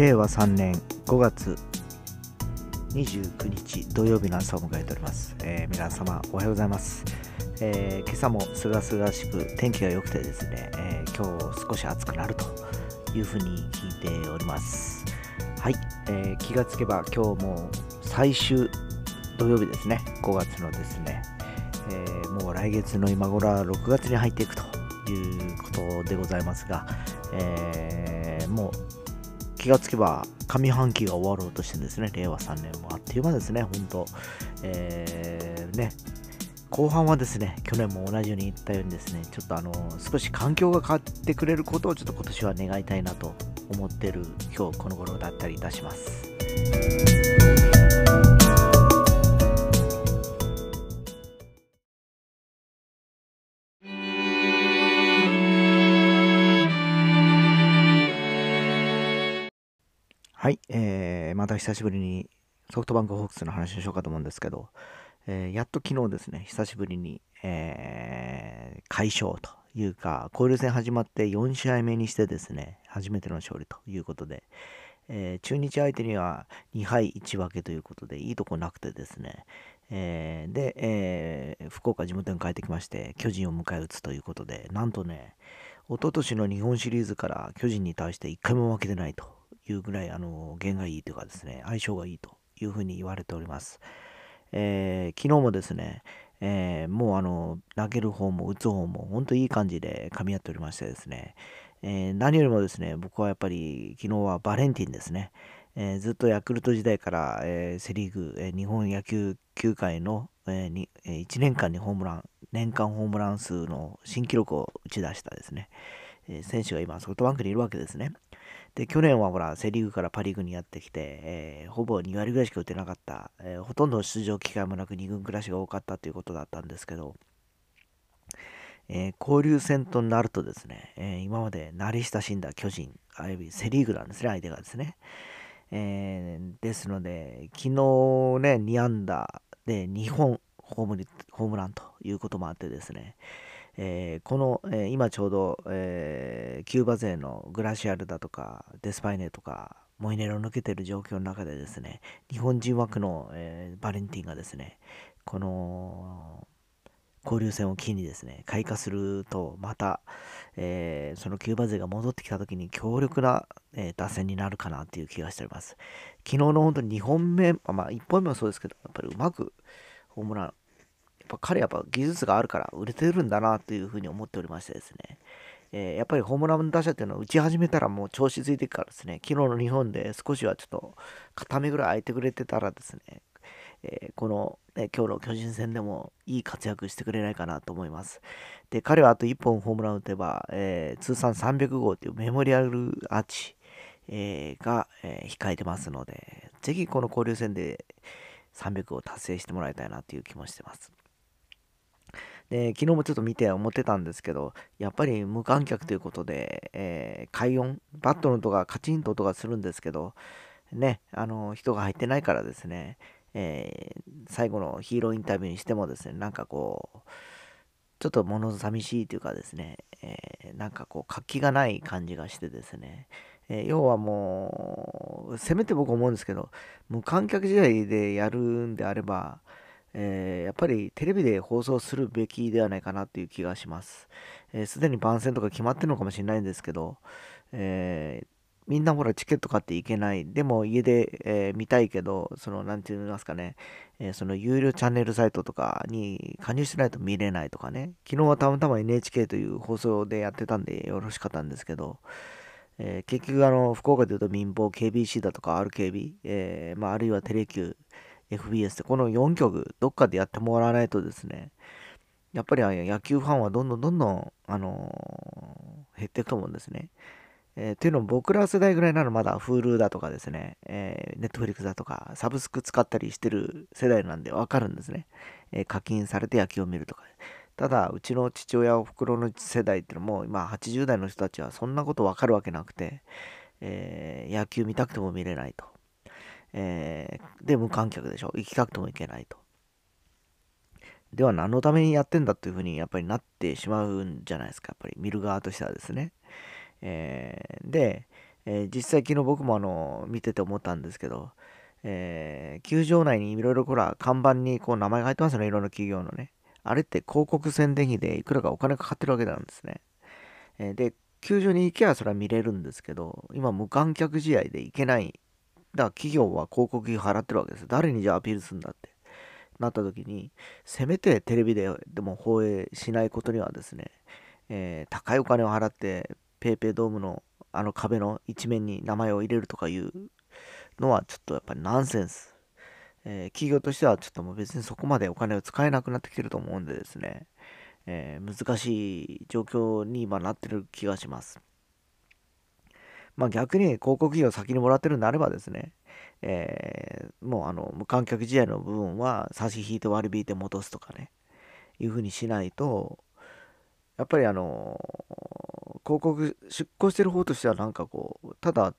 令和3年5月29日土曜日の朝を迎えております、えー皆様おはようございます、えー今朝もすがすがしく天気が良くてですね、えー今日少し暑くなるというふうに聞いております。はい、えー気がつけば今日も最終土曜日ですね。5月のですね、えーもう来月の今頃は6月に入っていくということでございますが、えーもう気がつけば上半期が終わろうとしてですね、令和3年もあっという間ですね、本当、えーね、後半はですね、去年も同じように言ったようにですね、ちょっとあの、少し環境が変わってくれることをちょっと今年は願いたいなと思ってる今日この頃だったりいたします。はい、えー、また久しぶりにソフトバンクホークスの話をしようかと思うんですけど、えーやっと昨日ですね、久しぶりに、えー、快勝というか、交流戦始まって4試合目にしてですね、初めての勝利ということで、えー中日相手には2敗1分けということで、いいとこなくてですね、えーで、えー福岡地元に帰ってきまして、巨人を迎え撃つということで、なんとね、一昨年の日本シリーズから巨人に対して1回も負けてないというぐらい、あの、弦がいいというかですね、相性がいいというふうに言われております。えー昨日もですね、えーもうあの、投げる方も打つ方も本当いい感じで噛み合っておりましてですね、えー何よりもですね、僕はやっぱり昨日はバレンティンですね、えーずっとヤクルト時代から、えーセ・リーグ、えー日本野球球界の、えーにえ1年間にホームラン、年間ホームラン数の新記録を打ち出したですね、えー選手が今ソフトバンクにいるわけですね。で、去年はほら、セ・リーグからパ・リーグにやってきて、えーほぼ2割ぐらいしか打てなかった、えーほとんど出場機会もなく2軍暮らしが多かったということだったんですけど、えー交流戦となるとですね、えー今まで慣れ親しんだ巨人、あるいはセ・リーグなんですね、相手がですね。えーですので、昨日ね、2安打で2本ホームリホームランということもあってですね、えーこの、えー今ちょうど、えーキューバ勢のグラシアルだとかデスパイネとかモイネロを抜けてる状況の中でですね日本人枠の、えーバレンティンがですねこの交流戦を機にですね開花するとまた、えーそのキューバ勢が戻ってきた時に強力な、えー打線になるかなっていう気がしております。昨日の本当に2本目まあ1本目もそうですけどやっぱりうまくホームランぱ彼やっぱ技術があるから売れてるんだなというふうに思っておりましてですね、えーやっぱりホームラン打者っていうのは打ち始めたらもう調子ついていくからですね、昨日の日本で少しはちょっと片目ぐらい空いてくれてたらですね、えーこの、ね、今日の巨人戦でもいい活躍してくれないかなと思います。で、彼はあと1本ホームラン打てば、えー通算300号というメモリアルアーチ、えーが、え控えてますので、ぜひこの交流戦で300を達成してもらいたいなという気もしてます。で昨日もちょっと見て思ってたんですけど、やっぱり無観客ということで、えー快音、バットの音がカチンと音がするんですけど、ね、あの人が入ってないからですね、えー最後のヒーローインタビューにしてもですね、なんかこう、ちょっと物寂しいというかですね、えーなんかこう活気がない感じがしてですね、えー要はもう、せめて僕思うんですけど、無観客試合でやるんであれば、えーやっぱりテレビで放送するべきではないかなという気がします。えーでに番宣とか決まってるのかもしれないんですけど、えーみんなほらチケット買っていけない。でも家で、えー見たいけど、その、なんて言いますかね、えーその有料チャンネルサイトとかに加入してないと見れないとかね。昨日はたまたま NHK という放送でやってたんでよろしかったんですけど、えー結局あの、福岡でいうと民放 KBC だとか RKB、えまあ、あるいはテレキュー、FBS ってこの4局どっかでやってもらわないとですね、やっぱり野球ファンはどんどんどんどん、あのー減っていくと思うんですね。えーというのも僕ら世代ぐらいならまだ Hulu だとかですね、えー、Netflix だとかサブスク使ったりしてる世代なんでわかるんですね、えー課金されて野球を見るとか。ただ、うちの父親、おふくろの世代っていうのも、今80代の人たちはそんなことわかるわけなくて、えー野球見たくても見れないと。えーで、無観客でしょ。行きたくても行けないと。では何のためにやってんだというふうにやっぱりなってしまうんじゃないですか。やっぱり見る側としてはですね。えーで、えー、実際昨日僕もあの見てて思ったんですけど、えー、球場内にいろいろほら看板にこう名前が入ってますよねいろんな企業のねあれって広告宣伝費でいくらかお金かかってるわけなんですね、え、で球場に行けばそれは見れるんですけど今無観客試合で行けないだから企業は広告費払ってるわけです誰にじゃあアピールするんだって。なった時にせめてテレビででも放映しないことにはですね、えー、高いお金を払って PayPay ドームのあの壁の一面に名前を入れるとかいうのはちょっとやっぱりナンセンス、えー、企業としてはちょっともう別にそこまでお金を使えなくなってきてると思うんでですね、えー、難しい状況に今なってる気がします。まあ逆に広告費を先にもらってるんであればですね、えー、もうあの無観客試合の部分は差し引いて割り引いて戻すとかねいうふうにしないとやっぱりあの広告出向してる方としてはなんかこうただ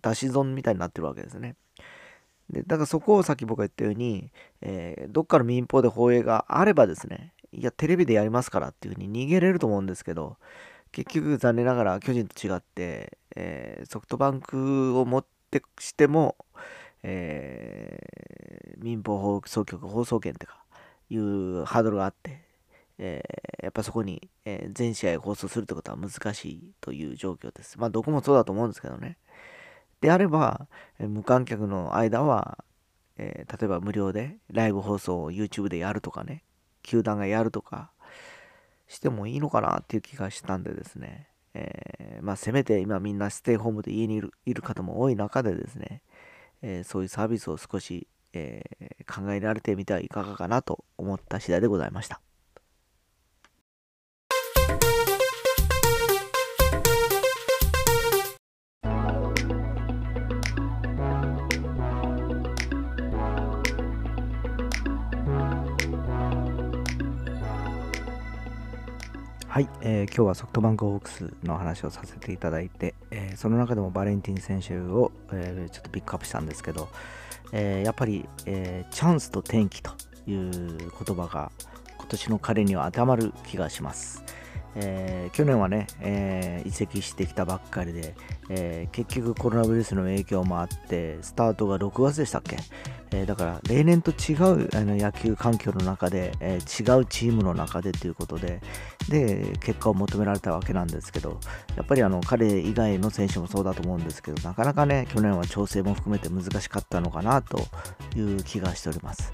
出し損みたいになってるわけですね。でだからそこをさっき僕が言ったように、えー、どっかの民放で放映があればですねいやテレビでやりますからっていうふうに逃げれると思うんですけど結局残念ながら巨人と違って、えー、ソフトバンクを持ってしてもえー、民放放送局放送権とかいうハードルがあって、えー、やっぱそこに、え、全試合放送するってことは難しいという状況です。まあどこもそうだと思うんですけどね。であれば、え無観客の間は、え例えば無料でライブ放送を YouTube でやるとかね、球団がやるとかしてもいいのかなっていう気がしたんでですね、えまあせめて今みんなステイホームで家にいるいる方も多い中でですね、えー、そういうサービスを少し、えー、考えられてみてはいかがかなと思った次第でございました。はい、えー、今日はソフトバンクホークスの話をさせていただいて、えー、その中でもバレンティン選手を、えー、ちょっとピックアップしたんですけど、えやっぱり、えチャンスと転機という言葉が今年の彼には当てはまる気がします。えー、去年はね、え、移籍してきたばっかりで、え、結局コロナウイルスの影響もあってスタートが6月でしたっけ、えだから例年と違うあの野球環境の中で、え違うチームの中でということでで結果を求められたわけなんですけどやっぱりあの彼以外の選手もそうだと思うんですけどなかなかね去年は調整も含めて難しかったのかなという気がしております。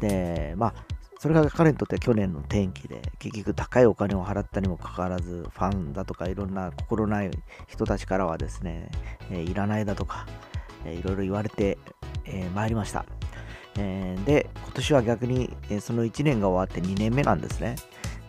でまあそれが彼にとっては去年の転機で、結局高いお金を払ったにもかかわらず、ファンだとかいろんな心ない人たちからはですね、えー、いらないだとか、えー、いろいろ言われて、えー、りました。え、で、今年は逆に、え、その1年が終わって2年目なんですね。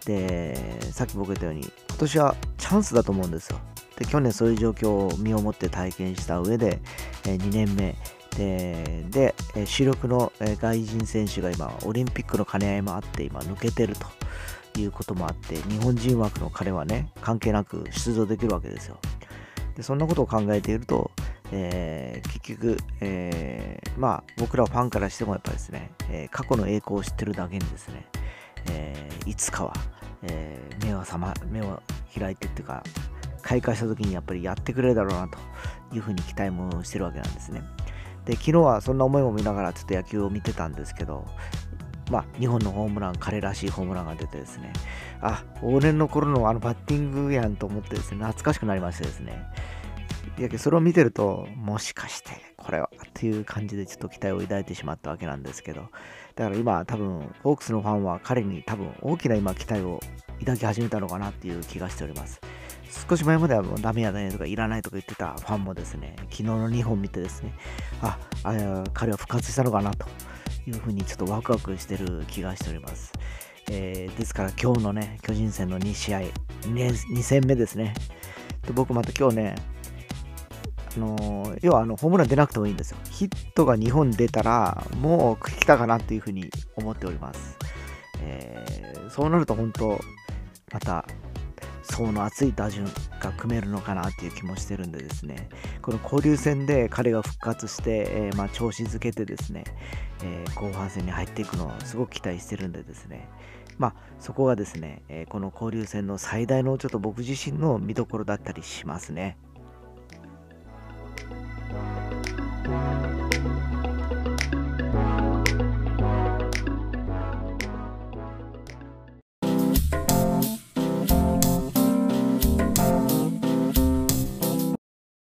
で、さっき僕言ったように、今年はチャンスだと思うんですよ。で、去年そういう状況を身をもって体験した上で、え、2年目、でで主力の外人選手が今オリンピックの兼ね合いもあって今抜けてるということもあって日本人枠の彼はね関係なく出場できるわけですよでそんなことを考えていると、えー、結局、えー、まあ僕らファンからしてもやっぱりですね、えー、過去の栄光を知ってるだけにですね、えいつかは、え目をま目を開いてっていうか開花した時にやっぱりやってくれるだろうなというふうに期待もしてるわけなんですね。で昨日はそんな思いも見ながらちょっと野球を見てたんですけど、まあ、2本のホームラン、彼らしいホームランが出てですね、あ、往年の頃のあのバッティングやんと思ってですね、懐かしくなりましてですね、いやそれを見てると、もしかしてこれはっていう感じでちょっと期待を抱いてしまったわけなんですけど、だから今多分、ホークスのファンは彼に多分大きな今期待を抱き始めたのかなっていう気がしております。少し前まではもうダメやねとかいらないとか言ってたファンもですね、昨日の2本見てですね、あ、あ彼は復活したのかなというふうにちょっとワクワクしてる気がしております。えー、ですから今日のね、巨人戦の2試合、2, 2戦目ですね。で僕また今日ね、あの、要はあのホームラン出なくてもいいんですよ。ヒットが2本出たら、もう来たかなっていうふうに思っております。えー、そうなると本当、また層の厚い打順が組めるのかなっていう気もしてるんでですね、この交流戦で彼が復活して、えー、まあ、調子づけてですね、えー、後半戦に入っていくのをすごく期待してるんでですね、まあ、そこがですね、えー、この交流戦の最大のちょっと僕自身の見どころだったりしますね。